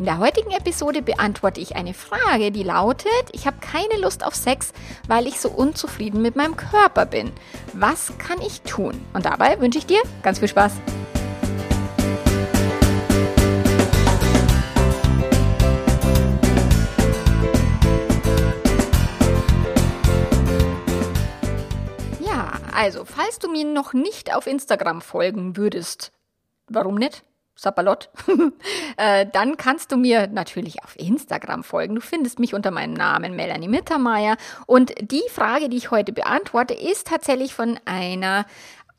In der heutigen Episode beantworte ich eine Frage, die lautet, ich habe keine Lust auf Sex, weil ich so unzufrieden mit meinem Körper bin. Was kann ich tun? Und dabei wünsche ich dir ganz viel Spaß. Ja, also, falls du mir noch nicht auf Instagram folgen würdest, warum nicht? Sapperlot, äh, dann kannst du mir natürlich auf Instagram folgen. Du findest mich unter meinem Namen Melanie Mittermeier. Und die Frage, die ich heute beantworte, ist tatsächlich von einer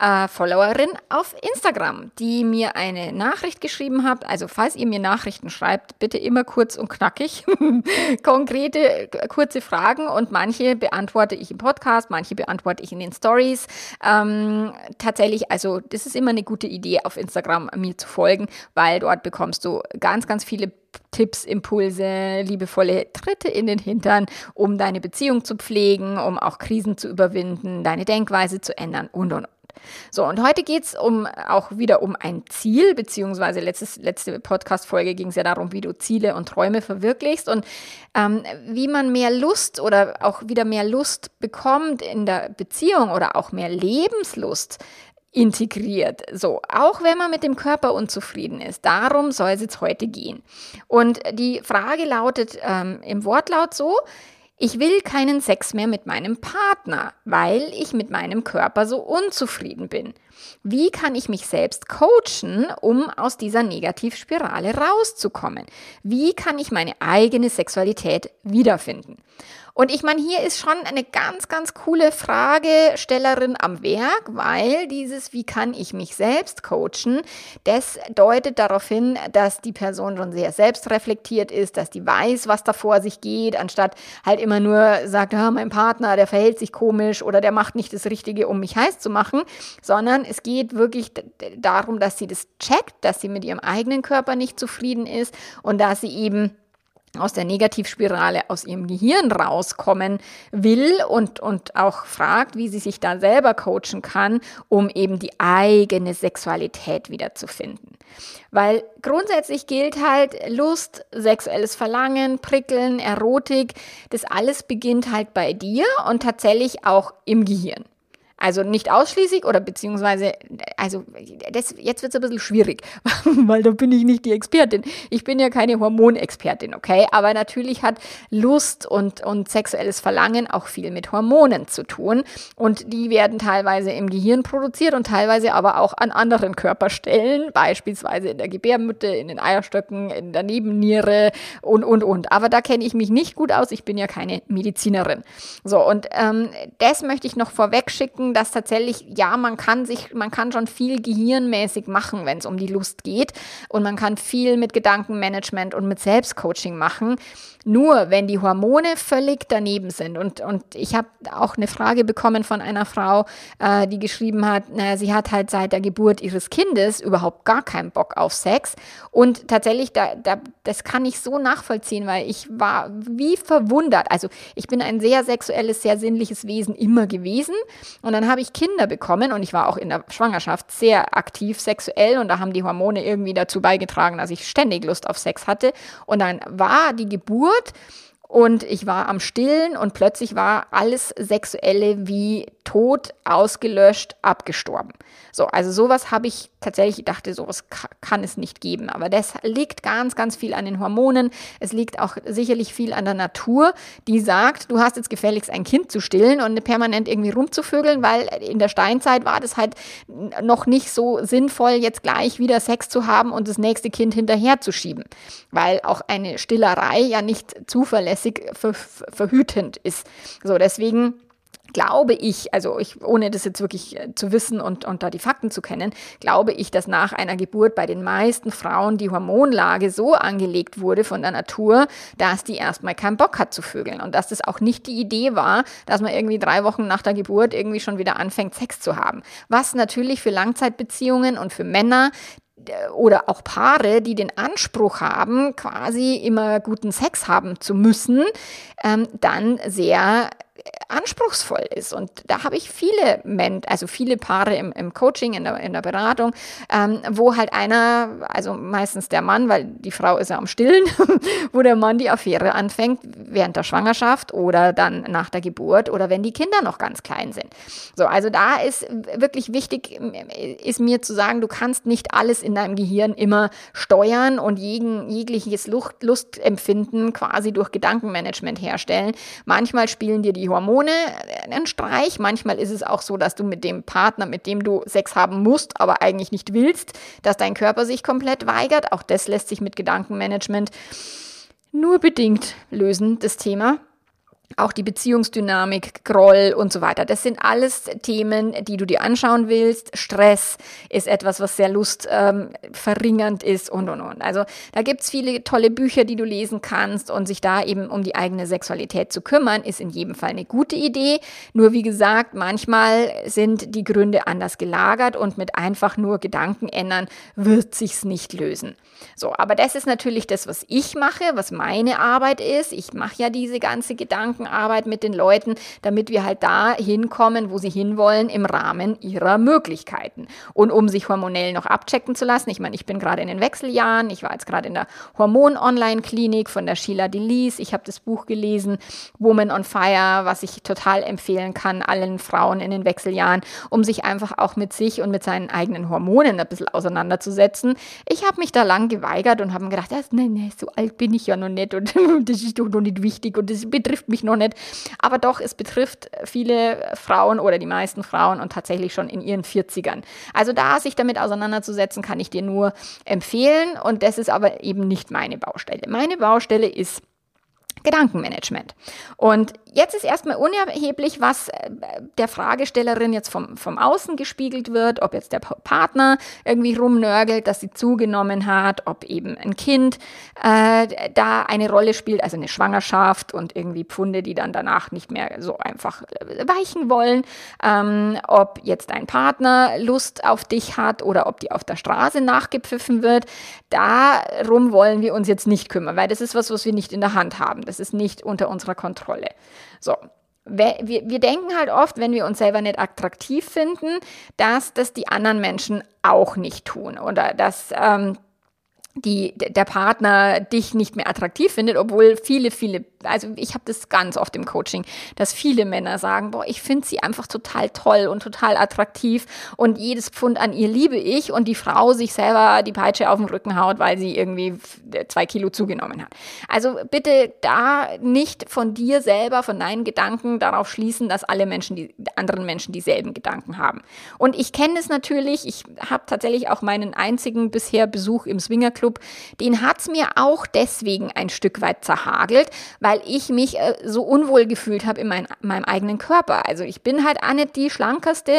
äh, Followerin auf Instagram, die mir eine Nachricht geschrieben hat. Also falls ihr mir Nachrichten schreibt, bitte immer kurz und knackig. Konkrete, kurze Fragen und manche beantworte ich im Podcast, manche beantworte ich in den Stories. Ähm, tatsächlich, also das ist immer eine gute Idee, auf Instagram mir zu folgen, weil dort bekommst du ganz, ganz viele Tipps, Impulse, liebevolle Tritte in den Hintern, um deine Beziehung zu pflegen, um auch Krisen zu überwinden, deine Denkweise zu ändern und und So, und heute geht es um, auch wieder um ein Ziel, beziehungsweise letztes, letzte Podcast-Folge ging es ja darum, wie du Ziele und Träume verwirklichst und ähm, wie man mehr Lust oder auch wieder mehr Lust bekommt in der Beziehung oder auch mehr Lebenslust integriert. So, auch wenn man mit dem Körper unzufrieden ist. Darum soll es jetzt heute gehen. Und die Frage lautet ähm, im Wortlaut so, ich will keinen Sex mehr mit meinem Partner, weil ich mit meinem Körper so unzufrieden bin. Wie kann ich mich selbst coachen, um aus dieser Negativspirale rauszukommen? Wie kann ich meine eigene Sexualität wiederfinden? Und ich meine, hier ist schon eine ganz, ganz coole Fragestellerin am Werk, weil dieses, wie kann ich mich selbst coachen, das deutet darauf hin, dass die Person schon sehr selbstreflektiert ist, dass die weiß, was da vor sich geht, anstatt halt immer nur sagt, ah, mein Partner, der verhält sich komisch oder der macht nicht das Richtige, um mich heiß zu machen, sondern es geht wirklich darum, dass sie das checkt, dass sie mit ihrem eigenen Körper nicht zufrieden ist und dass sie eben aus der Negativspirale aus ihrem Gehirn rauskommen will und, und auch fragt, wie sie sich da selber coachen kann, um eben die eigene Sexualität wiederzufinden. Weil grundsätzlich gilt halt Lust, sexuelles Verlangen, Prickeln, Erotik, das alles beginnt halt bei dir und tatsächlich auch im Gehirn. Also nicht ausschließlich oder beziehungsweise, also das, jetzt wird es ein bisschen schwierig, weil da bin ich nicht die Expertin. Ich bin ja keine Hormonexpertin, okay? Aber natürlich hat Lust und, und sexuelles Verlangen auch viel mit Hormonen zu tun. Und die werden teilweise im Gehirn produziert und teilweise aber auch an anderen Körperstellen, beispielsweise in der Gebärmutter, in den Eierstöcken, in der Nebenniere und, und, und. Aber da kenne ich mich nicht gut aus. Ich bin ja keine Medizinerin. So, und ähm, das möchte ich noch vorweg schicken dass tatsächlich, ja, man kann sich, man kann schon viel gehirnmäßig machen, wenn es um die Lust geht. Und man kann viel mit Gedankenmanagement und mit Selbstcoaching machen. Nur wenn die Hormone völlig daneben sind. Und, und ich habe auch eine Frage bekommen von einer Frau, äh, die geschrieben hat, naja, sie hat halt seit der Geburt ihres Kindes überhaupt gar keinen Bock auf Sex. Und tatsächlich, da, da, das kann ich so nachvollziehen, weil ich war wie verwundert. Also ich bin ein sehr sexuelles, sehr sinnliches Wesen immer gewesen. Und dann habe ich Kinder bekommen und ich war auch in der Schwangerschaft sehr aktiv sexuell und da haben die Hormone irgendwie dazu beigetragen, dass ich ständig Lust auf Sex hatte. Und dann war die Geburt und ich war am Stillen und plötzlich war alles Sexuelle wie tot, ausgelöscht, abgestorben. So, also sowas habe ich tatsächlich, ich dachte, sowas kann es nicht geben. Aber das liegt ganz, ganz viel an den Hormonen. Es liegt auch sicherlich viel an der Natur, die sagt, du hast jetzt gefälligst ein Kind zu stillen und permanent irgendwie rumzuvögeln, weil in der Steinzeit war das halt noch nicht so sinnvoll, jetzt gleich wieder Sex zu haben und das nächste Kind hinterher zu schieben. Weil auch eine Stillerei ja nicht zuverlässig ver verhütend ist. So, deswegen glaube ich, also ich, ohne das jetzt wirklich äh, zu wissen und, und da die Fakten zu kennen, glaube ich, dass nach einer Geburt bei den meisten Frauen die Hormonlage so angelegt wurde von der Natur, dass die erstmal keinen Bock hat zu vögeln und dass das auch nicht die Idee war, dass man irgendwie drei Wochen nach der Geburt irgendwie schon wieder anfängt, Sex zu haben. Was natürlich für Langzeitbeziehungen und für Männer, oder auch Paare, die den Anspruch haben, quasi immer guten Sex haben zu müssen, ähm, dann sehr anspruchsvoll ist. Und da habe ich viele Men also viele Paare im, im Coaching, in der, in der Beratung, ähm, wo halt einer, also meistens der Mann, weil die Frau ist ja am Stillen, wo der Mann die Affäre anfängt während der Schwangerschaft oder dann nach der Geburt oder wenn die Kinder noch ganz klein sind. So, also da ist wirklich wichtig, ist mir zu sagen, du kannst nicht alles in deinem Gehirn immer steuern und jeden, jegliches Lust, Lustempfinden quasi durch Gedankenmanagement herstellen. Manchmal spielen dir die Hormone einen Streich. Manchmal ist es auch so, dass du mit dem Partner, mit dem du Sex haben musst, aber eigentlich nicht willst, dass dein Körper sich komplett weigert. Auch das lässt sich mit Gedankenmanagement nur bedingt lösen, das Thema auch die Beziehungsdynamik, Groll und so weiter. Das sind alles Themen, die du dir anschauen willst. Stress ist etwas, was sehr lustverringernd ähm, ist und, und, und. Also da gibt's viele tolle Bücher, die du lesen kannst und sich da eben um die eigene Sexualität zu kümmern, ist in jedem Fall eine gute Idee. Nur wie gesagt, manchmal sind die Gründe anders gelagert und mit einfach nur Gedanken ändern wird sich's nicht lösen. So, aber das ist natürlich das, was ich mache, was meine Arbeit ist. Ich mache ja diese ganze Gedanken Gedankenarbeit mit den Leuten, damit wir halt da hinkommen, wo sie hinwollen, im Rahmen ihrer Möglichkeiten. Und um sich hormonell noch abchecken zu lassen, ich meine, ich bin gerade in den Wechseljahren, ich war jetzt gerade in der Hormon-Online-Klinik von der Sheila Delis, ich habe das Buch gelesen, Woman on Fire, was ich total empfehlen kann, allen Frauen in den Wechseljahren, um sich einfach auch mit sich und mit seinen eigenen Hormonen ein bisschen auseinanderzusetzen. Ich habe mich da lang geweigert und habe gedacht, das, nee, nee, so alt bin ich ja noch nicht und das ist doch noch nicht wichtig und das betrifft mich noch noch nicht. Aber doch, es betrifft viele Frauen oder die meisten Frauen und tatsächlich schon in ihren 40ern. Also da sich damit auseinanderzusetzen, kann ich dir nur empfehlen. Und das ist aber eben nicht meine Baustelle. Meine Baustelle ist Gedankenmanagement. Und jetzt ist erstmal unerheblich, was äh, der Fragestellerin jetzt vom, vom Außen gespiegelt wird, ob jetzt der Partner irgendwie rumnörgelt, dass sie zugenommen hat, ob eben ein Kind äh, da eine Rolle spielt, also eine Schwangerschaft und irgendwie Pfunde, die dann danach nicht mehr so einfach äh, weichen wollen, ähm, ob jetzt dein Partner Lust auf dich hat oder ob die auf der Straße nachgepfiffen wird. Darum wollen wir uns jetzt nicht kümmern, weil das ist was, was wir nicht in der Hand haben. Das ist nicht unter unserer Kontrolle. So, wir, wir, denken halt oft, wenn wir uns selber nicht attraktiv finden, dass das die anderen Menschen auch nicht tun oder dass ähm, die, der Partner dich nicht mehr attraktiv findet, obwohl viele, viele, also ich habe das ganz oft im Coaching, dass viele Männer sagen, boah, ich finde sie einfach total toll und total attraktiv und jedes Pfund an ihr liebe ich und die Frau sich selber die Peitsche auf den Rücken haut, weil sie irgendwie zwei Kilo zugenommen hat. Also bitte da nicht von dir selber, von deinen Gedanken darauf schließen, dass alle Menschen, die anderen Menschen dieselben Gedanken haben. Und ich kenne es natürlich, ich habe tatsächlich auch meinen einzigen bisher Besuch im Swingerclub Club, den hat's mir auch deswegen ein Stück weit zerhagelt, weil ich mich äh, so unwohl gefühlt habe in mein, meinem eigenen Körper. Also ich bin halt auch nicht die schlankeste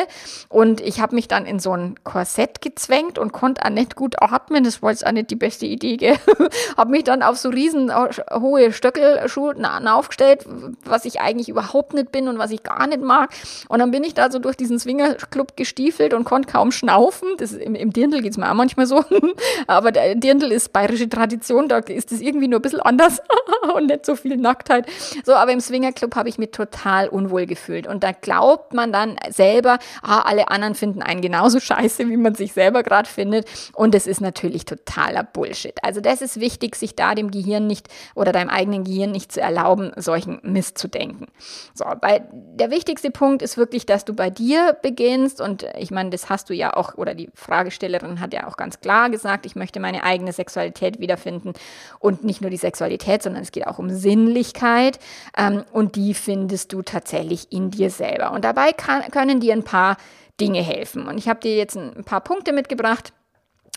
und ich habe mich dann in so ein Korsett gezwängt und konnte auch nicht gut atmen. Das war jetzt auch nicht die beste Idee. Gell? habe mich dann auf so riesen äh, hohe Stöckelschuhen aufgestellt, was ich eigentlich überhaupt nicht bin und was ich gar nicht mag. Und dann bin ich da so durch diesen Swingerclub gestiefelt und konnte kaum schnaufen. Das im, im Dirndl geht's mir auch manchmal so. Aber der Dirndl ist bayerische Tradition, da ist es irgendwie nur ein bisschen anders und nicht so viel Nacktheit. So, aber im Swingerclub habe ich mich total unwohl gefühlt. Und da glaubt man dann selber, ah, alle anderen finden einen genauso scheiße, wie man sich selber gerade findet. Und das ist natürlich totaler Bullshit. Also das ist wichtig, sich da dem Gehirn nicht oder deinem eigenen Gehirn nicht zu erlauben, solchen Mist zu denken. So, weil der wichtigste Punkt ist wirklich, dass du bei dir beginnst. Und ich meine, das hast du ja auch, oder die Fragestellerin hat ja auch ganz klar gesagt, ich möchte meine eigene Sexualität wiederfinden. Und nicht nur die Sexualität, sondern es geht auch um Sinnlichkeit. Ähm, und die findest du tatsächlich in dir selber. Und dabei kann, können dir ein paar Dinge helfen. Und ich habe dir jetzt ein paar Punkte mitgebracht,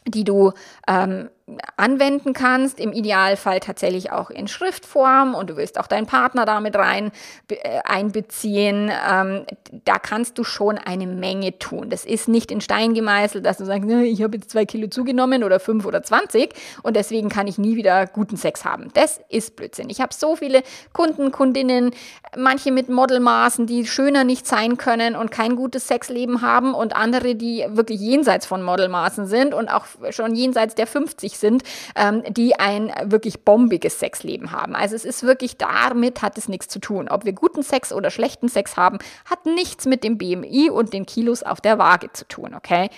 die du ähm, anwenden kannst, im Idealfall tatsächlich auch in Schriftform und du willst auch deinen Partner damit rein äh, einbeziehen, ähm, da kannst du schon eine Menge tun. Das ist nicht in Stein gemeißelt, dass du sagst, ich habe jetzt zwei Kilo zugenommen oder fünf oder zwanzig und deswegen kann ich nie wieder guten Sex haben. Das ist Blödsinn. Ich habe so viele Kunden, Kundinnen, manche mit Modelmaßen, die schöner nicht sein können und kein gutes Sexleben haben und andere, die wirklich jenseits von Modelmaßen sind und auch schon jenseits der 50 sind, ähm, die ein wirklich bombiges Sexleben haben. Also es ist wirklich damit hat es nichts zu tun. Ob wir guten Sex oder schlechten Sex haben, hat nichts mit dem BMI und den Kilos auf der Waage zu tun, okay?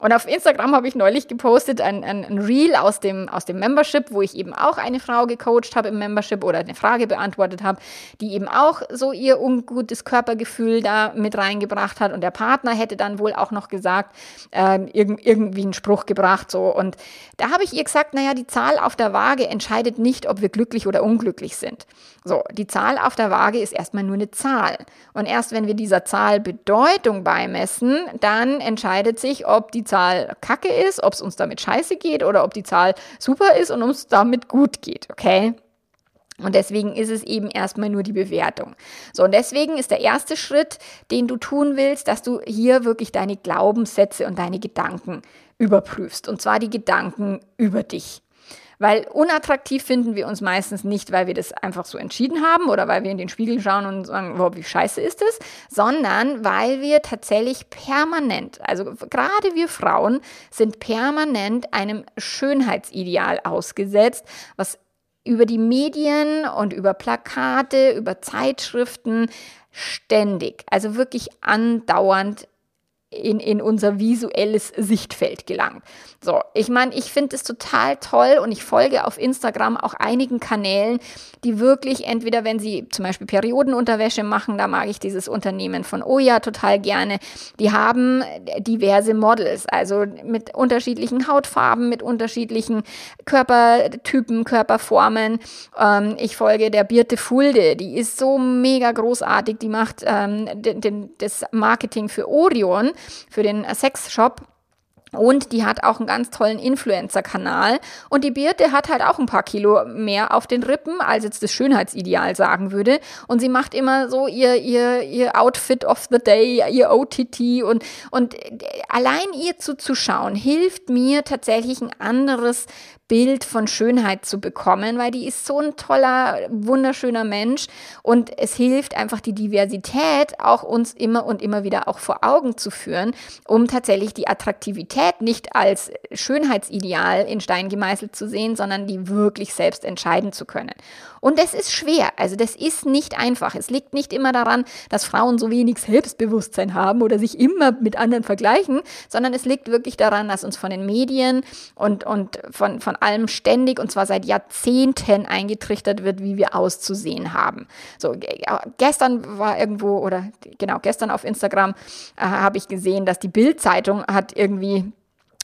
Und auf Instagram habe ich neulich gepostet ein, ein, ein, Reel aus dem, aus dem Membership, wo ich eben auch eine Frau gecoacht habe im Membership oder eine Frage beantwortet habe, die eben auch so ihr ungutes Körpergefühl da mit reingebracht hat. Und der Partner hätte dann wohl auch noch gesagt, äh, irg irgendwie einen Spruch gebracht. So. Und da habe ich ihr gesagt, naja, die Zahl auf der Waage entscheidet nicht, ob wir glücklich oder unglücklich sind. So, die Zahl auf der Waage ist erstmal nur eine Zahl. Und erst wenn wir dieser Zahl Bedeutung beimessen, dann entscheidet sich, ob die Zahl kacke ist, ob es uns damit scheiße geht oder ob die Zahl super ist und uns damit gut geht, okay? Und deswegen ist es eben erstmal nur die Bewertung. So, und deswegen ist der erste Schritt, den du tun willst, dass du hier wirklich deine Glaubenssätze und deine Gedanken überprüfst. Und zwar die Gedanken über dich. Weil unattraktiv finden wir uns meistens nicht, weil wir das einfach so entschieden haben oder weil wir in den Spiegel schauen und sagen, wow, wie scheiße ist es, sondern weil wir tatsächlich permanent, also gerade wir Frauen sind permanent einem Schönheitsideal ausgesetzt, was über die Medien und über Plakate, über Zeitschriften ständig, also wirklich andauernd in, in unser visuelles Sichtfeld gelangt. So, ich meine, ich finde es total toll und ich folge auf Instagram auch einigen Kanälen, die wirklich entweder, wenn sie zum Beispiel Periodenunterwäsche machen, da mag ich dieses Unternehmen von Oya total gerne, die haben diverse Models, also mit unterschiedlichen Hautfarben, mit unterschiedlichen Körpertypen, Körperformen. Ähm, ich folge der Birte Fulde, die ist so mega großartig, die macht ähm, den, den, das Marketing für Orion, für den Sexshop. Und die hat auch einen ganz tollen Influencer-Kanal. Und die Birte hat halt auch ein paar Kilo mehr auf den Rippen, als jetzt das Schönheitsideal sagen würde. Und sie macht immer so ihr, ihr, ihr Outfit of the Day, ihr OTT. Und, und allein ihr zuzuschauen, hilft mir tatsächlich ein anderes Bild von Schönheit zu bekommen, weil die ist so ein toller, wunderschöner Mensch und es hilft einfach die Diversität auch uns immer und immer wieder auch vor Augen zu führen, um tatsächlich die Attraktivität nicht als Schönheitsideal in Stein gemeißelt zu sehen, sondern die wirklich selbst entscheiden zu können. Und das ist schwer, also das ist nicht einfach. Es liegt nicht immer daran, dass Frauen so wenig Selbstbewusstsein haben oder sich immer mit anderen vergleichen, sondern es liegt wirklich daran, dass uns von den Medien und, und von, von allem ständig und zwar seit Jahrzehnten eingetrichtert wird, wie wir auszusehen haben. So, gestern war irgendwo oder genau, gestern auf Instagram äh, habe ich gesehen, dass die Bild-Zeitung hat irgendwie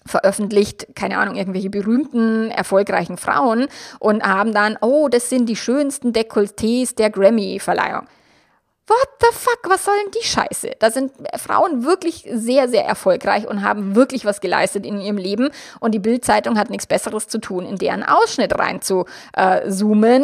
veröffentlicht, keine Ahnung, irgendwelche berühmten, erfolgreichen Frauen und haben dann, oh, das sind die schönsten Dekolletés der Grammy-Verleihung. What the fuck, was soll denn die Scheiße? Da sind Frauen wirklich sehr, sehr erfolgreich und haben wirklich was geleistet in ihrem Leben und die Bildzeitung hat nichts Besseres zu tun, in deren Ausschnitt rein zu äh,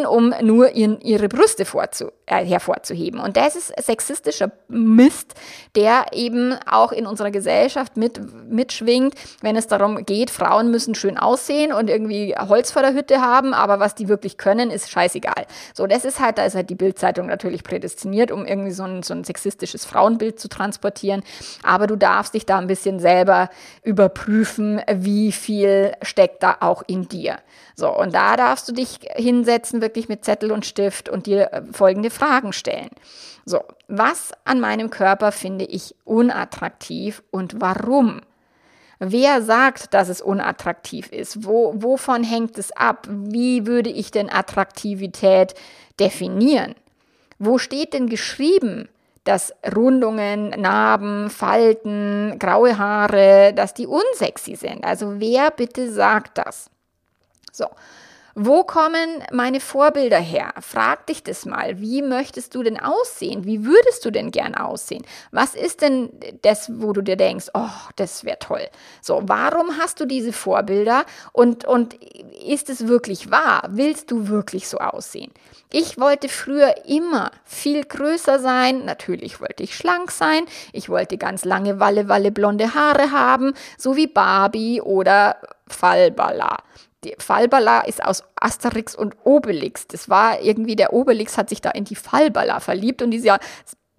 um nur ihren, ihre Brüste vorzu, äh, hervorzuheben. Und das ist sexistischer Mist, der eben auch in unserer Gesellschaft mit, mitschwingt, wenn es darum geht, Frauen müssen schön aussehen und irgendwie Holz vor der Hütte haben, aber was die wirklich können, ist scheißegal. So, das ist halt, da ist halt die Bildzeitung natürlich prädestiniert, um irgendwie so ein, so ein sexistisches Frauenbild zu transportieren. Aber du darfst dich da ein bisschen selber überprüfen, wie viel steckt da auch in dir. So, und da darfst du dich hinsetzen, wirklich mit Zettel und Stift und dir äh, folgende Fragen stellen. So, was an meinem Körper finde ich unattraktiv und warum? Wer sagt, dass es unattraktiv ist? Wo, wovon hängt es ab? Wie würde ich denn Attraktivität definieren? Wo steht denn geschrieben, dass Rundungen, Narben, Falten, graue Haare, dass die unsexy sind? Also wer bitte sagt das? So. Wo kommen meine Vorbilder her? Frag dich das mal. Wie möchtest du denn aussehen? Wie würdest du denn gern aussehen? Was ist denn das, wo du dir denkst, oh, das wäre toll? So, warum hast du diese Vorbilder? Und, und ist es wirklich wahr? Willst du wirklich so aussehen? Ich wollte früher immer viel größer sein. Natürlich wollte ich schlank sein. Ich wollte ganz lange Walle, Walle blonde Haare haben, so wie Barbie oder Fallballa die Fallballa ist aus Asterix und Obelix. Das war irgendwie, der Obelix hat sich da in die Fallballa verliebt und dieser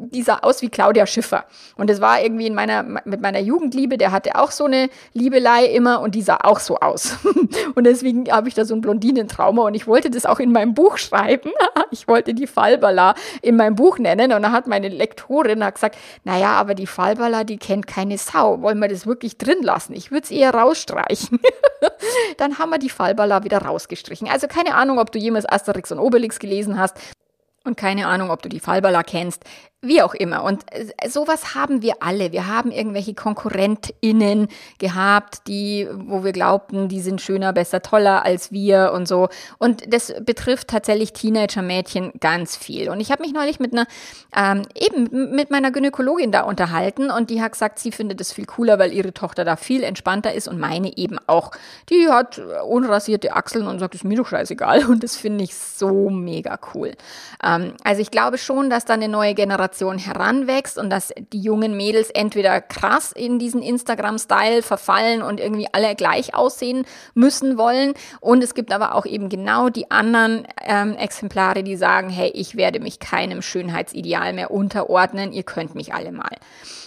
die sah aus wie Claudia Schiffer. Und das war irgendwie in meiner, mit meiner Jugendliebe, der hatte auch so eine Liebelei immer und die sah auch so aus. und deswegen habe ich da so ein Blondinentrauma und ich wollte das auch in meinem Buch schreiben. ich wollte die Fallballa in meinem Buch nennen und dann hat meine Lektorin hat gesagt, naja, aber die Fallballa, die kennt keine Sau. Wollen wir das wirklich drin lassen? Ich würde es eher rausstreichen. dann haben wir die Fallballa wieder rausgestrichen. Also keine Ahnung, ob du jemals Asterix und Obelix gelesen hast. Und keine Ahnung, ob du die Fallballa kennst. Wie auch immer. Und äh, sowas haben wir alle. Wir haben irgendwelche KonkurrentInnen gehabt, die, wo wir glaubten, die sind schöner, besser, toller als wir und so. Und das betrifft tatsächlich Teenager-Mädchen ganz viel. Und ich habe mich neulich mit einer, ähm, eben mit meiner Gynäkologin da unterhalten und die hat gesagt, sie findet das viel cooler, weil ihre Tochter da viel entspannter ist und meine eben auch. Die hat unrasierte Achseln und sagt, ist mir doch scheißegal. Und das finde ich so mega cool. Ähm, also ich glaube schon, dass da eine neue Generation Generation heranwächst und dass die jungen Mädels entweder krass in diesen Instagram-Style verfallen und irgendwie alle gleich aussehen müssen wollen. Und es gibt aber auch eben genau die anderen ähm, Exemplare, die sagen, hey, ich werde mich keinem Schönheitsideal mehr unterordnen, ihr könnt mich alle mal.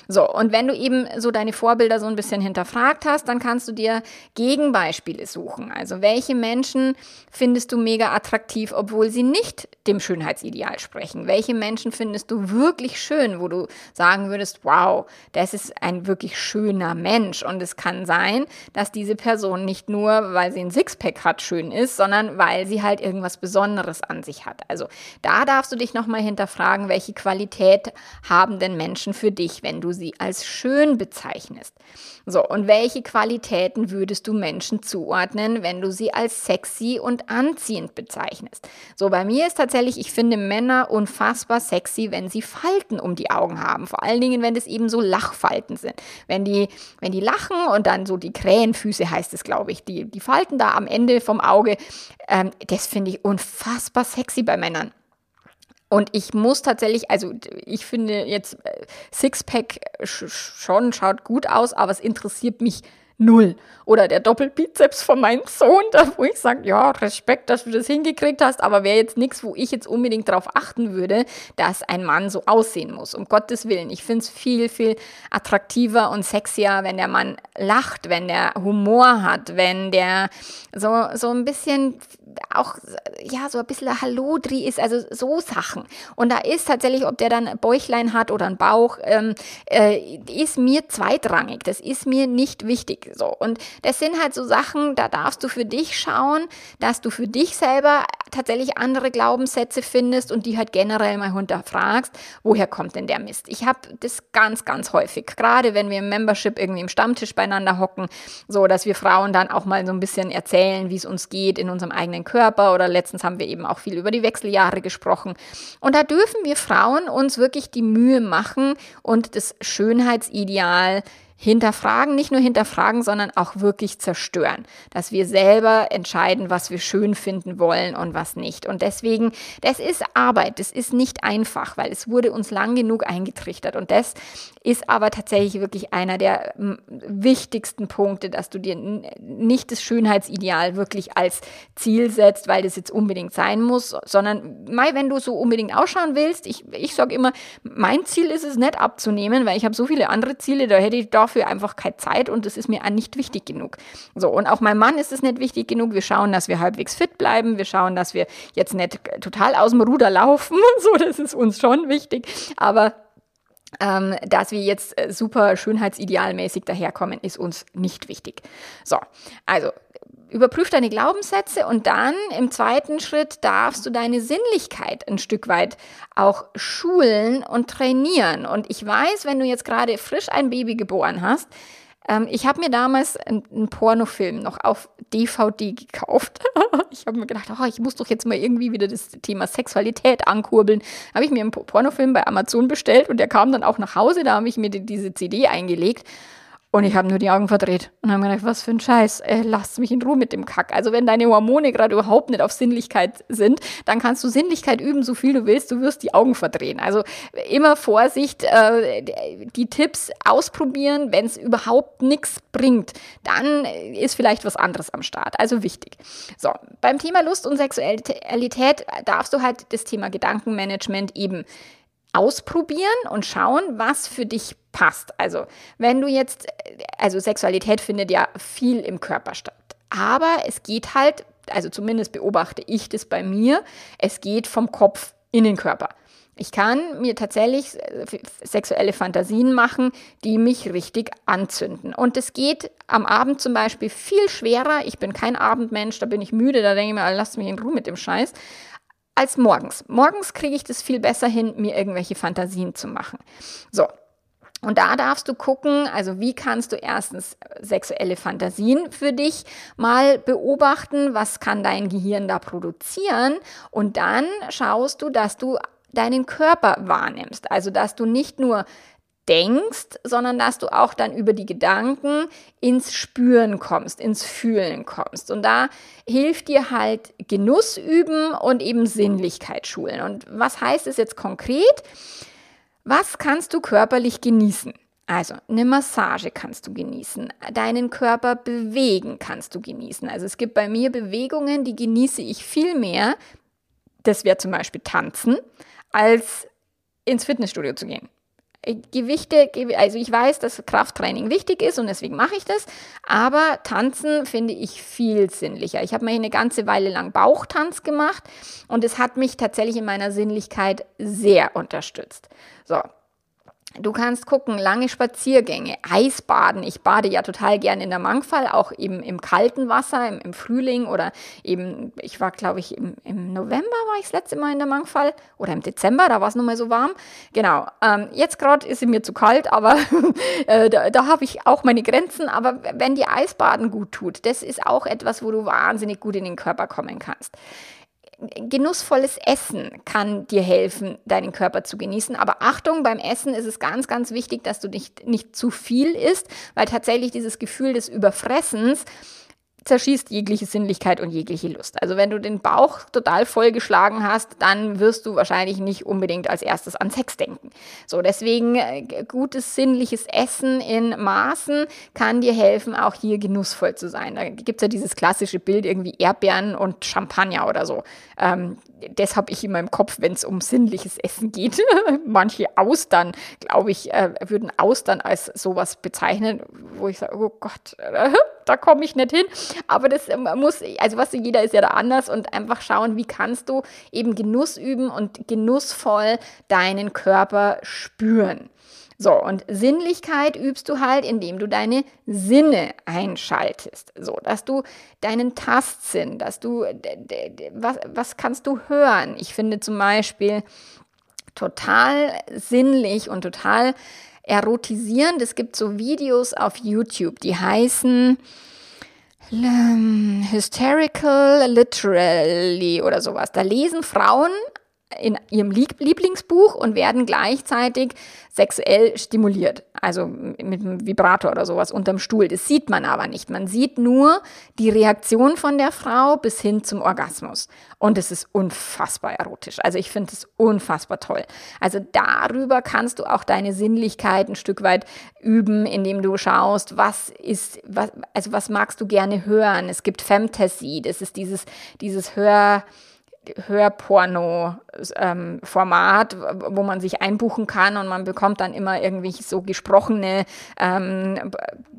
So, und wenn du eben so deine Vorbilder so ein bisschen hinterfragt hast, dann kannst du dir Gegenbeispiele suchen. Also welche Menschen findest du mega attraktiv, obwohl sie nicht dem Schönheitsideal sprechen? Welche Menschen findest du wirklich schön, wo du sagen würdest, wow, das ist ein wirklich schöner Mensch. Und es kann sein, dass diese Person nicht nur, weil sie ein Sixpack hat, schön ist, sondern weil sie halt irgendwas Besonderes an sich hat. Also da darfst du dich nochmal hinterfragen, welche Qualität haben denn Menschen für dich, wenn du sie als schön bezeichnest. So, und welche Qualitäten würdest du Menschen zuordnen, wenn du sie als sexy und anziehend bezeichnest? So, bei mir ist tatsächlich, ich finde Männer unfassbar sexy, wenn sie Falten um die Augen haben. Vor allen Dingen, wenn es eben so Lachfalten sind. Wenn die, wenn die lachen und dann so die Krähenfüße heißt es, glaube ich, die, die Falten da am Ende vom Auge, ähm, das finde ich unfassbar sexy bei Männern. Und ich muss tatsächlich, also ich finde jetzt äh, Sixpack schon schaut gut aus, aber es interessiert mich null. Oder der Doppelbizeps von meinem Sohn, da wo ich sage, ja, Respekt, dass du das hingekriegt hast, aber wäre jetzt nichts, wo ich jetzt unbedingt darauf achten würde, dass ein Mann so aussehen muss. Um Gottes Willen. Ich finde es viel, viel attraktiver und sexier, wenn der Mann lacht, wenn der Humor hat, wenn der so, so ein bisschen auch, ja, so ein bisschen Hallodri ist, also so Sachen. Und da ist tatsächlich, ob der dann ein Bäuchlein hat oder ein Bauch, ähm, äh, ist mir zweitrangig. Das ist mir nicht So. Und das sind halt so Sachen, da darfst du für dich schauen, dass du für dich selber tatsächlich andere Glaubenssätze findest und die halt generell mal hinterfragst, woher kommt denn der Mist? Ich habe das ganz, ganz häufig, gerade wenn wir im Membership irgendwie im Stammtisch beieinander hocken, so dass wir Frauen dann auch mal so ein bisschen erzählen, wie es uns geht in unserem eigenen Körper oder letztens haben wir eben auch viel über die Wechseljahre gesprochen. Und da dürfen wir Frauen uns wirklich die Mühe machen und das Schönheitsideal hinterfragen, nicht nur hinterfragen, sondern auch wirklich zerstören, dass wir selber entscheiden, was wir schön finden wollen und was nicht. Und deswegen, das ist Arbeit, das ist nicht einfach, weil es wurde uns lang genug eingetrichtert. Und das ist aber tatsächlich wirklich einer der wichtigsten Punkte, dass du dir nicht das Schönheitsideal wirklich als Ziel setzt, weil das jetzt unbedingt sein muss, sondern mal, wenn du so unbedingt ausschauen willst, ich, ich sage immer, mein Ziel ist es nicht abzunehmen, weil ich habe so viele andere Ziele, da hätte ich doch dafür einfach keine Zeit und das ist mir nicht wichtig genug. So, und auch meinem Mann ist es nicht wichtig genug. Wir schauen, dass wir halbwegs fit bleiben. Wir schauen, dass wir jetzt nicht total aus dem Ruder laufen. So, das ist uns schon wichtig. Aber ähm, dass wir jetzt äh, super schönheitsidealmäßig daherkommen, ist uns nicht wichtig. So, also überprüf deine Glaubenssätze und dann im zweiten Schritt darfst du deine Sinnlichkeit ein Stück weit auch schulen und trainieren. Und ich weiß, wenn du jetzt gerade frisch ein Baby geboren hast, Ähm, ich habe mir damals einen Pornofilm noch auf DVD gekauft. ich habe mir gedacht, oh, ich muss doch jetzt mal irgendwie wieder das Thema Sexualität ankurbeln. Habe ich mir einen Pornofilm bei Amazon bestellt und der kam dann auch nach Hause. Da habe ich mir die, diese CD eingelegt. Und ich habe nur die Augen verdreht und habe mir gedacht, was für ein Scheiß, äh, lasst mich in Ruhe mit dem Kack. Also wenn deine Hormone gerade überhaupt nicht auf Sinnlichkeit sind, dann kannst du Sinnlichkeit üben, so viel du willst, du wirst die Augen verdrehen. Also immer Vorsicht, äh, die Tipps ausprobieren, wenn es überhaupt nichts bringt, dann ist vielleicht was anderes am Start. Also wichtig. So, beim Thema Lust und Sexualität darfst du halt das Thema Gedankenmanagement eben ausprobieren und schauen, was für dich passt. Also, wenn du jetzt, also Sexualität findet ja viel im Körper statt. Aber es geht halt, also zumindest beobachte ich das bei mir, es geht vom Kopf in den Körper. Ich kann mir tatsächlich sexuelle Fantasien machen, die mich richtig anzünden. Und es geht am Abend zum Beispiel viel schwerer. Ich bin kein Abendmensch, da bin ich müde, da denke ich mir, lass mich in Ruhe mit dem Scheiß als morgens. Morgens kriege ich das viel besser hin, mir irgendwelche Fantasien zu machen. So. Und da darfst du gucken, also wie kannst du erstens sexuelle Fantasien für dich mal beobachten, was kann dein Gehirn da produzieren und dann schaust du, dass du deinen Körper wahrnimmst. Also dass du nicht nur denkst, sondern dass du auch dann über die Gedanken ins Spüren kommst, ins Fühlen kommst. Und da hilft dir halt Genuss üben und eben Sinnlichkeit schulen. Und was heißt es jetzt konkret? Was kannst du körperlich genießen? Also eine Massage kannst du genießen, deinen Körper bewegen kannst du genießen. Also es gibt bei mir Bewegungen, die genieße ich viel mehr, das wäre zum Beispiel tanzen, als ins Fitnessstudio zu gehen. Gewichte, also ich weiß, dass Krafttraining wichtig ist und deswegen mache ich das, aber Tanzen finde ich viel sinnlicher. Ich habe mir eine ganze Weile lang Bauchtanz gemacht und es hat mich tatsächlich in meiner Sinnlichkeit sehr unterstützt. So, Du kannst gucken, lange Spaziergänge, Eisbaden. Ich bade ja total gern in der Mangfall, auch eben im kalten Wasser, im, im Frühling oder eben, ich war glaube ich im, im, November war ich das letzte Mal in der Mangfall oder im Dezember, da war es noch mal so warm. Genau, ähm, jetzt gerade ist es mir zu kalt, aber äh, da, da habe ich auch meine Grenzen. Aber wenn dir Eisbaden gut tut, das ist auch etwas, wo du wahnsinnig gut in den Körper kommen kannst genussvolles Essen kann dir helfen, deinen Körper zu genießen. Aber Achtung, beim Essen ist es ganz, ganz wichtig, dass du nicht, nicht zu viel isst, weil tatsächlich dieses Gefühl des Überfressens zerschießt jegliche Sinnlichkeit und jegliche Lust. Also wenn du den Bauch total vollgeschlagen hast, dann wirst du wahrscheinlich nicht unbedingt als erstes an Sex denken. So, deswegen äh, gutes sinnliches Essen in Maßen kann dir helfen, auch hier genussvoll zu sein. Da gibt es ja dieses klassische Bild irgendwie Erdbeeren und Champagner oder so. Ähm, das habe ich in meinem Kopf, wenn es um sinnliches Essen geht. Manche Austern, glaube ich, äh, würden Austern als sowas bezeichnen, wo ich sage, oh Gott, da komme ich nicht hin. Aber das ähm, muss, also was jeder ist ja da anders und einfach schauen, wie kannst du eben Genuss üben und genussvoll deinen Körper spüren. So, und Sinnlichkeit übst du halt, indem du deine Sinne einschaltest. So, dass du deinen Tastsinn, dass du, was, was kannst du hören? Ich finde zum Beispiel total sinnlich und total erotisierend. Es gibt so Videos auf YouTube, die heißen ähm, Hysterical Literally oder sowas. Da lesen Frauen in ihrem Lieblingsbuch und werden gleichzeitig sexuell stimuliert. Also mit einem Vibrator oder sowas unterm Stuhl. Das sieht man aber nicht. Man sieht nur die Reaktion von der Frau bis hin zum Orgasmus. Und es ist unfassbar erotisch. Also ich finde es unfassbar toll. Also darüber kannst du auch deine Sinnlichkeit ein Stück weit üben, indem du schaust, was ist, was, also was magst du gerne hören. Es gibt Fantasy, das ist dieses, dieses Hör, Hörporno-Format, ähm, wo man sich einbuchen kann und man bekommt dann immer irgendwie so gesprochene, ähm,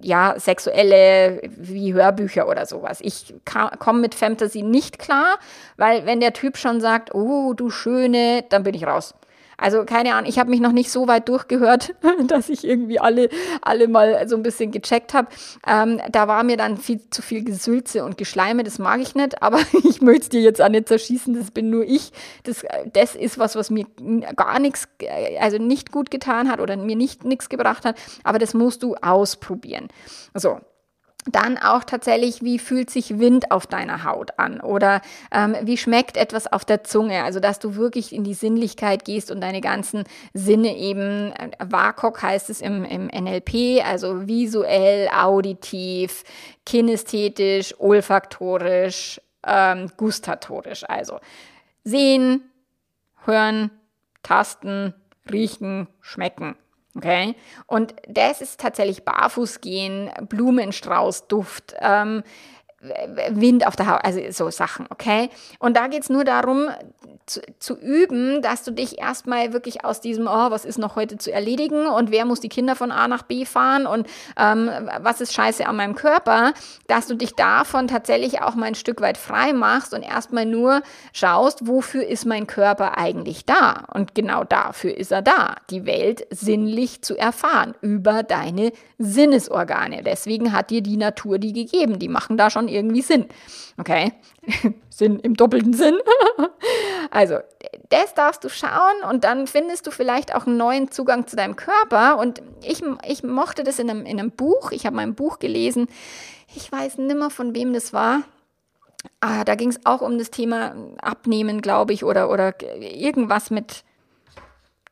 ja, sexuelle wie Hörbücher oder sowas. Ich komme mit Fantasy nicht klar, weil wenn der Typ schon sagt, oh, du Schöne, dann bin ich raus. Also keine Ahnung, ich habe mich noch nicht so weit durchgehört, dass ich irgendwie alle, alle mal so ein bisschen gecheckt habe. Ähm, da war mir dann viel zu viel Gesülze und Geschleime, das mag ich nicht, aber ich möchte dir jetzt auch nicht zerschießen, das bin nur ich. Das, das ist was, was mir gar nichts, also nicht gut getan hat oder mir nicht nichts gebracht hat, aber das musst du ausprobieren. So, dann auch tatsächlich, wie fühlt sich Wind auf deiner Haut an oder ähm, wie schmeckt etwas auf der Zunge. Also, dass du wirklich in die Sinnlichkeit gehst und deine ganzen Sinne eben, äh, WAKOK heißt es im, im NLP, also visuell, auditiv, kinästhetisch, olfaktorisch, ähm, gustatorisch. Also sehen, hören, tasten, riechen, schmecken. Okay. Und das ist tatsächlich Barfußgehen, Blumenstraußduft, ähm, Wind auf der Haut, also so Sachen, okay? Und da geht es nur darum, zu, zu, üben, dass du dich erstmal wirklich aus diesem, oh, was ist noch heute zu erledigen und wer muss die Kinder von A nach B fahren und ähm, was ist scheiße an meinem Körper, dass du dich davon tatsächlich auch mal ein Stück weit frei machst und erstmal nur schaust, wofür ist mein Körper eigentlich da? Und genau dafür ist er da, die Welt sinnlich zu erfahren über deine Sinnesorgane. Deswegen hat dir die Natur die gegeben. Die machen da schon irgendwie Sinn. Okay? Sinn im doppelten Sinn. also, das darfst du schauen und dann findest du vielleicht auch einen neuen Zugang zu deinem Körper. Und ich, ich mochte das in einem, in einem Buch. Ich habe mein Buch gelesen. Ich weiß nimmer, von wem das war. Ah, da ging es auch um das Thema Abnehmen, glaube ich, oder, oder irgendwas mit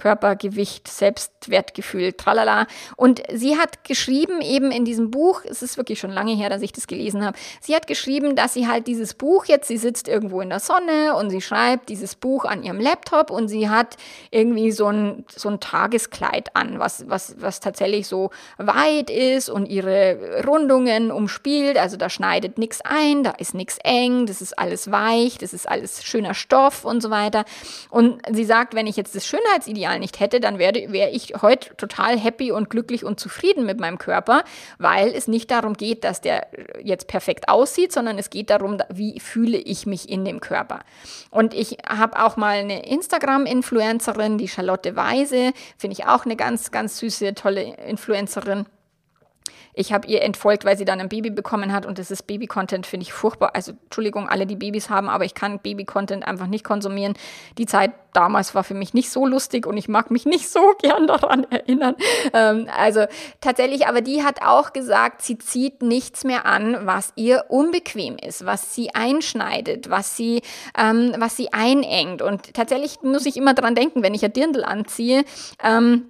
Körpergewicht, Selbstwertgefühl, tralala. Und sie hat geschrieben, eben in diesem Buch, es ist wirklich schon lange her, dass ich das gelesen habe, sie hat geschrieben, dass sie halt dieses Buch jetzt, sie sitzt irgendwo in der Sonne und sie schreibt dieses Buch an ihrem Laptop und sie hat irgendwie so ein, so ein Tageskleid an, was, was, was tatsächlich so weit ist und ihre Rundungen umspielt. Also da schneidet nichts ein, da ist nichts eng, das ist alles weich, das ist alles schöner Stoff und so weiter. Und sie sagt, wenn ich jetzt das Schönheitsideal Ideal nicht hätte, dann wäre wär ich heute total happy und glücklich und zufrieden mit meinem Körper, weil es nicht darum geht, dass der jetzt perfekt aussieht, sondern es geht darum, wie fühle ich mich in dem Körper. Und ich habe auch mal eine Instagram-Influencerin, die Charlotte Weise, finde ich auch eine ganz, ganz süße, tolle Influencerin. Ich habe ihr entfolgt, weil sie dann ein Baby bekommen hat und das ist Baby-Content, finde ich furchtbar. Also Entschuldigung, alle, die Babys haben, aber ich kann Baby-Content einfach nicht konsumieren. Die Zeit damals war für mich nicht so lustig und ich mag mich nicht so gern daran erinnern. Ähm, also tatsächlich, aber die hat auch gesagt, sie zieht nichts mehr an, was ihr unbequem ist, was sie einschneidet, was sie, ähm, was sie einengt. Und tatsächlich muss ich immer dran denken, wenn ich ein Dirndl anziehe, ähm,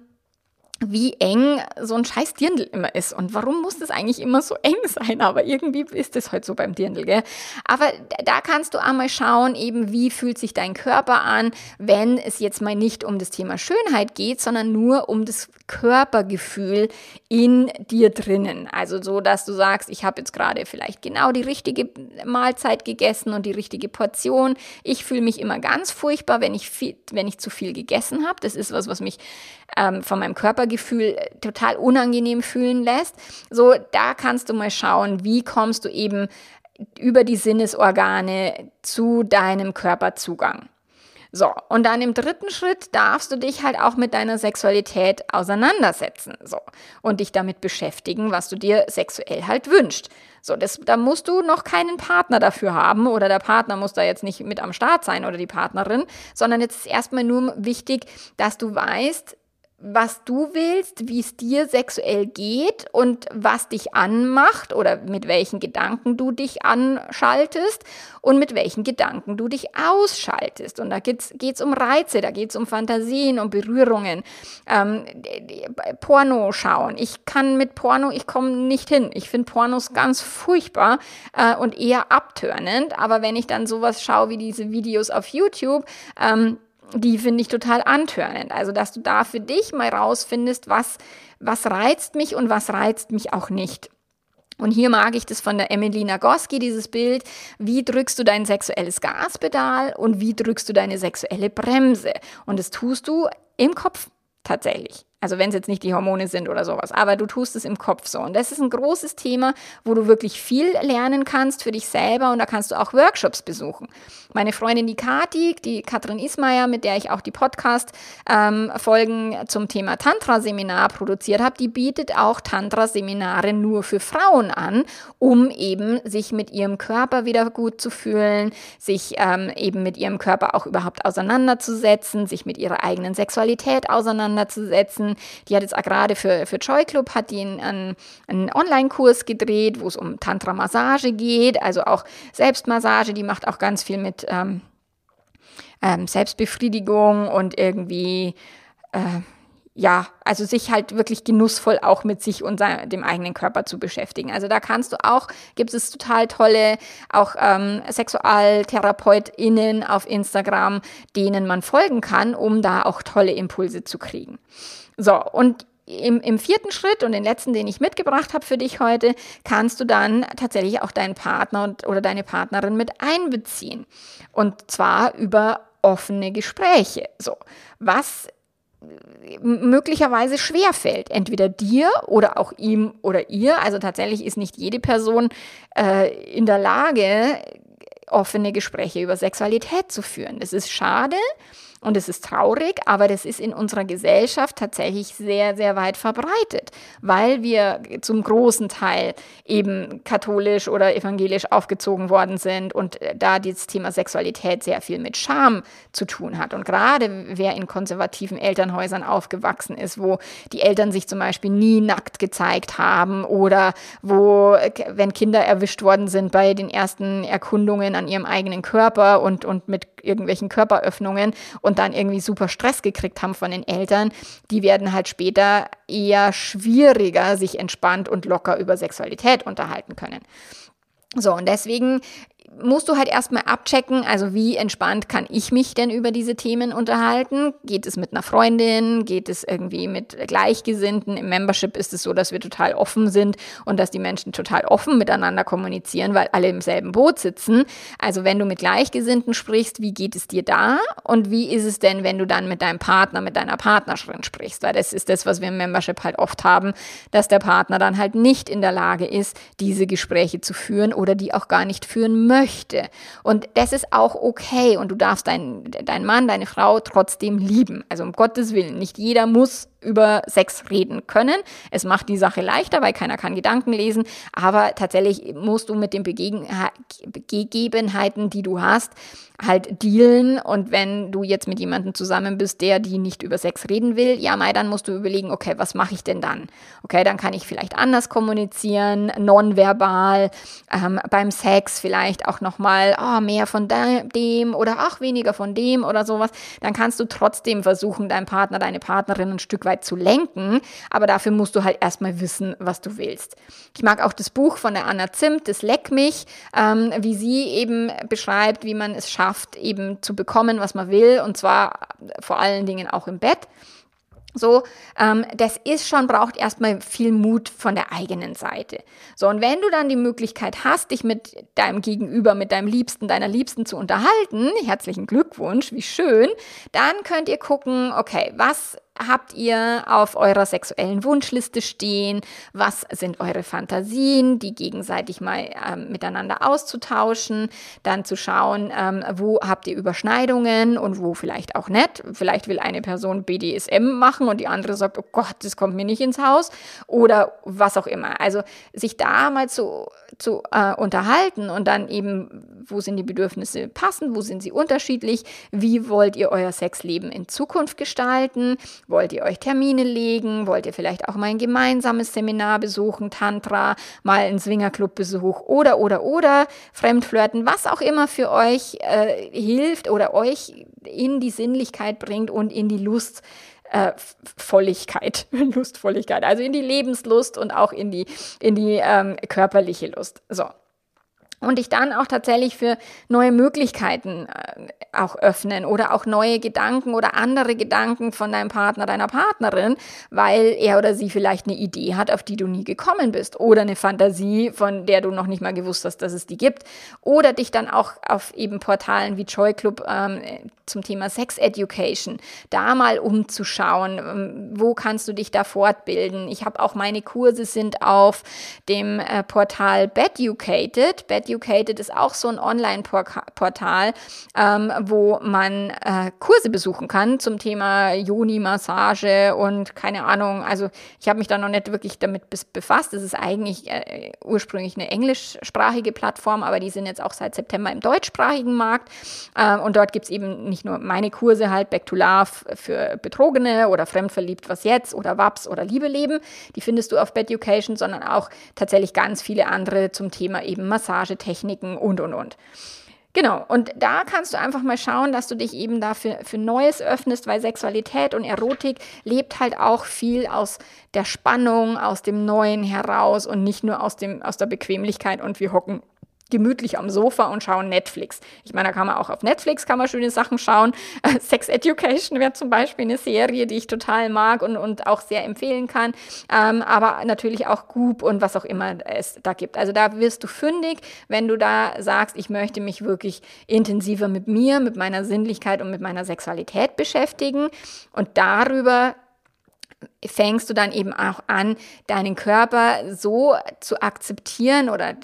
wie eng so ein scheiß Dirndl immer ist. Und warum muss das eigentlich immer so eng sein? Aber irgendwie ist es halt so beim Dirndl, gell? Aber da kannst du einmal schauen, eben wie fühlt sich dein Körper an, wenn es jetzt mal nicht um das Thema Schönheit geht, sondern nur um das Körpergefühl in dir drinnen. Also so, dass du sagst, ich habe jetzt gerade vielleicht genau die richtige Mahlzeit gegessen und die richtige Portion. Ich fühle mich immer ganz furchtbar, wenn ich, viel, wenn ich zu viel gegessen habe. Das ist was, was mich ähm, von meinem Körpergefühl total unangenehm fühlen lässt. So, da kannst du mal schauen, wie kommst du eben über die Sinnesorgane zu deinem Körperzugang. So, und dann im dritten Schritt darfst du dich halt auch mit deiner Sexualität auseinandersetzen. So, und dich damit beschäftigen, was du dir sexuell halt wünschst. So, das, da musst du noch keinen Partner dafür haben oder der Partner muss da jetzt nicht mit am Start sein oder die Partnerin, sondern jetzt ist erstmal nur wichtig, dass du weißt, was du willst, wie es dir sexuell geht und was dich anmacht oder mit welchen Gedanken du dich anschaltest und mit welchen Gedanken du dich ausschaltest. Und da geht es um Reize, da geht es um Fantasien, um Berührungen. Ähm, Porno schauen. Ich kann mit Porno, ich komme nicht hin. Ich finde Pornos ganz furchtbar äh, und eher abtörnend. Aber wenn ich dann sowas schaue wie diese Videos auf YouTube, ähm, die finde ich total antörnend. Also, dass du da für dich mal rausfindest, was, was reizt mich und was reizt mich auch nicht. Und hier mag ich das von der Emily Nagoski, dieses Bild. Wie drückst du dein sexuelles Gaspedal und wie drückst du deine sexuelle Bremse? Und das tust du im Kopf tatsächlich. Also wenn es jetzt nicht die Hormone sind oder sowas, aber du tust es im Kopf so. Und das ist ein großes Thema, wo du wirklich viel lernen kannst für dich selber und da kannst du auch Workshops besuchen. Meine Freundin die Kati, die Katrin Ismaier, mit der ich auch die Podcast-Folgen ähm, zum Thema Tantra-Seminar produziert habe, die bietet auch Tantra-Seminare nur für Frauen an, um eben sich mit ihrem Körper wieder gut zu fühlen, sich ähm, eben mit ihrem Körper auch überhaupt auseinanderzusetzen, sich mit ihrer eigenen Sexualität auseinanderzusetzen die hat jetzt gerade für, für Joy Club hat die einen, einen Online-Kurs gedreht, wo es um Tantra-Massage geht, also auch Selbstmassage, die macht auch ganz viel mit ähm, ähm, Selbstbefriedigung und irgendwie äh, ja, also sich halt wirklich genussvoll auch mit sich und dem eigenen Körper zu beschäftigen. Also da kannst du auch, gibt es total tolle, auch ähm, SexualtherapeutInnen auf Instagram, denen man folgen kann, um da auch tolle Impulse zu kriegen. So, und im, im vierten Schritt und den letzten, den ich mitgebracht habe für dich heute, kannst du dann tatsächlich auch deinen Partner oder deine Partnerin mit einbeziehen. Und zwar über offene Gespräche. So, was möglicherweise schwer fällt, entweder dir oder auch ihm oder ihr. Also tatsächlich ist nicht jede Person äh, in der Lage, offene Gespräche über Sexualität zu führen. Das ist schade, und es ist traurig, aber das ist in unserer Gesellschaft tatsächlich sehr, sehr weit verbreitet, weil wir zum großen Teil eben katholisch oder evangelisch aufgezogen worden sind und äh, da das Thema Sexualität sehr viel mit Scham zu tun hat. Und gerade wer in konservativen Elternhäusern aufgewachsen ist, wo die Eltern sich zum Beispiel nie nackt gezeigt haben oder wo, äh, wenn Kinder erwischt worden sind bei den ersten Erkundungen an ihrem eigenen Körper und, und mit irgendwelchen Körperöffnungen und dann irgendwie super Stress gekriegt haben von den Eltern, die werden halt später eher schwieriger sich entspannt und locker über Sexualität unterhalten können. So, und deswegen musst du halt erstmal abchecken, also wie entspannt kann ich mich denn über diese Themen unterhalten? Geht es mit einer Freundin? Geht es irgendwie mit Gleichgesinnten? Im Membership ist es so, dass wir total offen sind und dass die Menschen total offen miteinander kommunizieren, weil alle im selben Boot sitzen. Also wenn du mit Gleichgesinnten sprichst, wie geht es dir da? Und wie ist es denn, wenn du dann mit deinem Partner, mit deiner Partnerin sprichst? Weil das ist das, was wir im Membership halt oft haben, dass der Partner dann halt nicht in der Lage ist, diese Gespräche zu führen oder die auch gar nicht führen möchte möchte. Und das ist auch okay und du darfst deinen dein Mann, deine Frau trotzdem lieben. Also um Gottes Willen, nicht jeder muss über Sex reden können. Es macht die Sache leichter, weil keiner kann Gedanken lesen, aber tatsächlich musst du mit den Begebenheiten, die du hast, halt dealen und wenn du jetzt mit jemandem zusammen bist, der die nicht über Sex reden will, ja, Mai, dann musst du überlegen, okay, was mache ich denn dann? Okay, dann kann ich vielleicht anders kommunizieren, nonverbal, ähm, beim Sex vielleicht auch nochmal oh, mehr von dem oder auch weniger von dem oder sowas. Dann kannst du trotzdem versuchen, deinen Partner, deine Partnerin ein Stück weit Arbeit zu lenken, aber dafür musst du halt erstmal wissen, was du willst. Ich mag auch das Buch von der Anna Zimt, das Leck mich, ähm, wie sie eben beschreibt, wie man es schafft, eben zu bekommen, was man will, und zwar vor allen Dingen auch im Bett. So, ähm, das ist schon, braucht erstmal viel Mut von der eigenen Seite. So, und wenn du dann die Möglichkeit hast, dich mit deinem Gegenüber, mit deinem Liebsten, deiner Liebsten zu unterhalten, herzlichen Glückwunsch, wie schön, dann könnt ihr gucken, okay, was habt ihr auf eurer sexuellen Wunschliste stehen? Was sind eure Fantasien, die gegenseitig mal ähm, miteinander auszutauschen? Dann zu schauen, ähm, wo habt ihr Überschneidungen und wo vielleicht auch nicht. Vielleicht will eine Person BDSM machen und die andere sagt, oh Gott, das kommt mir nicht ins Haus oder was auch immer. Also sich da mal zu, zu äh, unterhalten und dann eben, wo sind die Bedürfnisse passend, wo sind sie unterschiedlich, wie wollt ihr euer Sexleben in Zukunft gestalten? Wollt ihr euch Termine legen? Wollt ihr vielleicht auch mal ein gemeinsames Seminar besuchen, Tantra, mal einen Swingerclub-Besuch oder, oder, oder, Fremdflirten, was auch immer für euch äh, hilft oder euch in die Sinnlichkeit bringt und in die Lust, äh, Volligkeit, Lustvolligkeit, also in die Lebenslust und auch in die, in die ähm, körperliche Lust. So. Und dich dann auch tatsächlich für neue Möglichkeiten äh, auch öffnen oder auch neue Gedanken oder andere Gedanken von deinem Partner, deiner Partnerin, weil er oder sie vielleicht eine Idee hat, auf die du nie gekommen bist oder eine Fantasie, von der du noch nicht mal gewusst hast, dass es die gibt oder dich dann auch auf eben Portalen wie Joy Club ähm, zum Thema Sex Education da mal umzuschauen, ähm, wo kannst du dich da fortbilden. Ich habe auch meine Kurse sind auf dem äh, Portal Beducated. Beducated ist auch so ein Online-Portal, ähm, wo man äh, Kurse besuchen kann zum Thema Juni-Massage und keine Ahnung. Also ich habe mich da noch nicht wirklich damit befasst. Es ist eigentlich äh, ursprünglich eine englischsprachige Plattform, aber die sind jetzt auch seit September im deutschsprachigen Markt. Ähm, und dort gibt es eben nicht nur meine Kurse halt, Back to Love für Betrogene oder Fremdverliebt, was jetzt oder WAPS oder Liebe leben. Die findest du auf Beducation, sondern auch tatsächlich ganz viele andere zum Thema eben Massagetechniken und, und, und. Genau, und da kannst du einfach mal schauen, dass du dich eben dafür für Neues öffnest, weil Sexualität und Erotik lebt halt auch viel aus der Spannung, aus dem Neuen heraus und nicht nur aus, dem, aus der Bequemlichkeit und wir hocken gemütlich am Sofa und schauen Netflix. Ich meine, da kann man auch auf Netflix kann man schöne Sachen schauen. Sex Education wäre zum Beispiel eine Serie, die ich total mag und, und auch sehr empfehlen kann. Ähm, aber natürlich auch Goop und was auch immer es da gibt. Also da wirst du fündig, wenn du da sagst, ich möchte mich wirklich intensiver mit mir, mit meiner Sinnlichkeit und mit meiner Sexualität beschäftigen und darüber fängst du dann eben auch an, deinen Körper so zu akzeptieren oder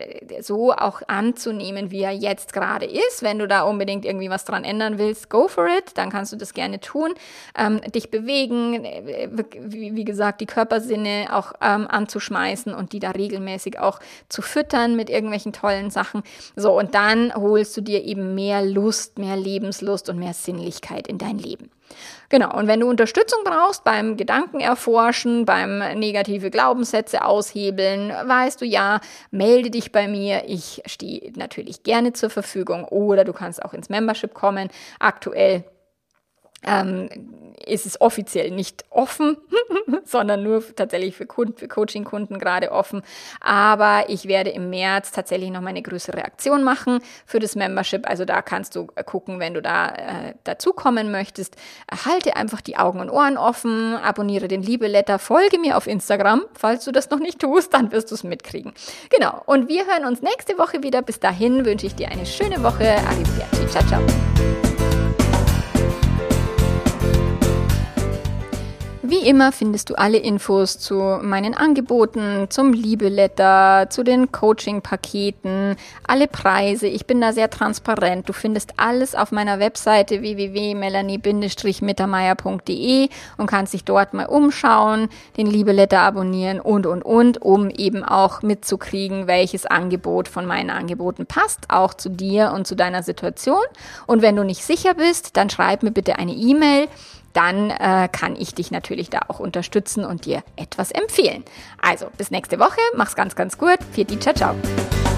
so auch anzunehmen, wie er jetzt gerade ist. Wenn du da unbedingt irgendwie was dran ändern willst, go for it, dann kannst du das gerne tun. Ähm, dich bewegen, äh, wie, wie, gesagt, die Körpersinne auch ähm, anzuschmeißen und die da regelmäßig auch zu füttern mit irgendwelchen tollen Sachen. So, und dann holst du dir eben mehr Lust, mehr Lebenslust und mehr Sinnlichkeit in dein Leben. Genau, und wenn du Unterstützung brauchst beim Gedankenerforschen, beim negative Glaubenssätze aushebeln, weißt du ja, melde dich bei mir. Ich stehe natürlich gerne zur Verfügung oder du kannst auch ins Membership kommen. Aktuell ähm, ist es offiziell nicht offen, sondern nur tatsächlich für, Kunden, für Coaching-Kunden gerade offen. Aber ich werde im März tatsächlich noch mal eine größere Aktion machen für das Membership. Also da kannst du gucken, wenn du da äh, dazukommen möchtest. Halte einfach die Augen und Ohren offen, abonniere den Liebe-Letter, folge mir auf Instagram. Falls du das noch nicht tust, dann wirst du es mitkriegen. Genau. Und wir hören uns nächste Woche wieder. Bis dahin wünsche ich dir eine schöne Woche. Arrivederci. Ciao, ciao. Wie immer findest du alle Infos zu meinen Angeboten, zum Liebeletter, zu den Coaching-Paketen, alle Preise. Ich bin da sehr transparent. Du findest alles auf meiner Webseite www.melanie-mittermeier.de und kannst dich dort mal umschauen, den Liebeletter abonnieren und, und, und, um eben auch mitzukriegen, welches Angebot von meinen Angeboten passt, auch zu dir und zu deiner Situation. Und wenn du nicht sicher bist, dann schreib mir bitte eine E-Mail dann äh, kann ich dich natürlich da auch unterstützen und dir etwas empfehlen. Also bis nächste Woche, mach's ganz, ganz gut. Vierte, ciao, ciao.